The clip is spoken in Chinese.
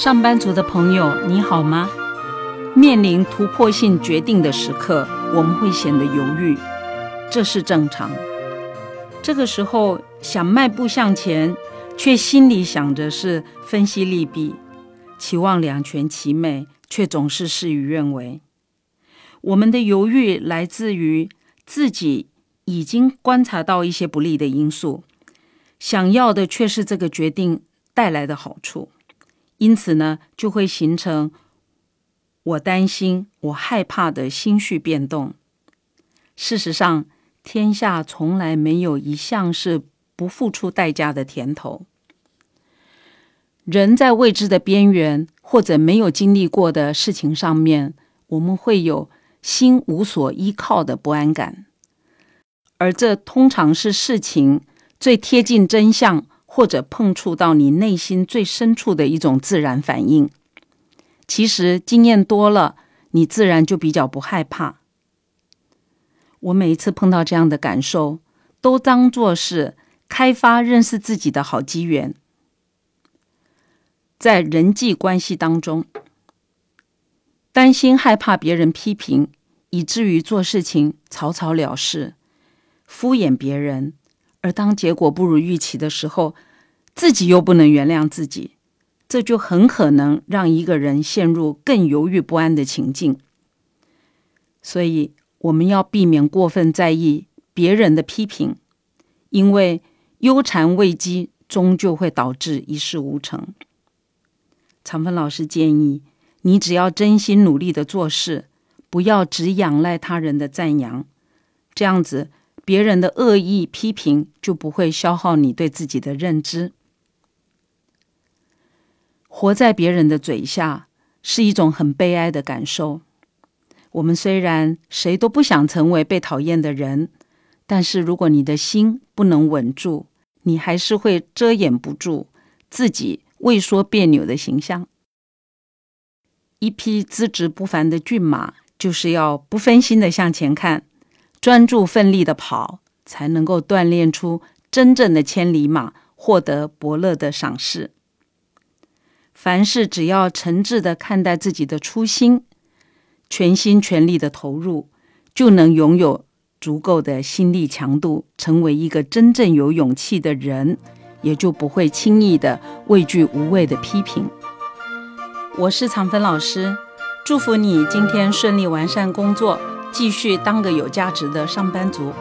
上班族的朋友，你好吗？面临突破性决定的时刻，我们会显得犹豫，这是正常。这个时候想迈步向前，却心里想着是分析利弊，期望两全其美，却总是事与愿违。我们的犹豫来自于自己已经观察到一些不利的因素，想要的却是这个决定带来的好处。因此呢，就会形成我担心、我害怕的心绪变动。事实上，天下从来没有一项是不付出代价的甜头。人在未知的边缘或者没有经历过的事情上面，我们会有心无所依靠的不安感，而这通常是事情最贴近真相。或者碰触到你内心最深处的一种自然反应，其实经验多了，你自然就比较不害怕。我每一次碰到这样的感受，都当作是开发认识自己的好机缘。在人际关系当中，担心害怕别人批评，以至于做事情草草了事，敷衍别人。而当结果不如预期的时候，自己又不能原谅自己，这就很可能让一个人陷入更犹豫不安的情境。所以，我们要避免过分在意别人的批评，因为忧谗畏讥终究会导致一事无成。长芬老师建议你，只要真心努力的做事，不要只仰赖他人的赞扬，这样子。别人的恶意批评就不会消耗你对自己的认知。活在别人的嘴下是一种很悲哀的感受。我们虽然谁都不想成为被讨厌的人，但是如果你的心不能稳住，你还是会遮掩不住自己畏缩别扭的形象。一匹资质不凡的骏马，就是要不分心的向前看。专注奋力的跑，才能够锻炼出真正的千里马，获得伯乐的赏识。凡事只要诚挚的看待自己的初心，全心全力的投入，就能拥有足够的心力强度，成为一个真正有勇气的人，也就不会轻易的畏惧无谓的批评。我是常芬老师，祝福你今天顺利完善工作。继续当个有价值的上班族。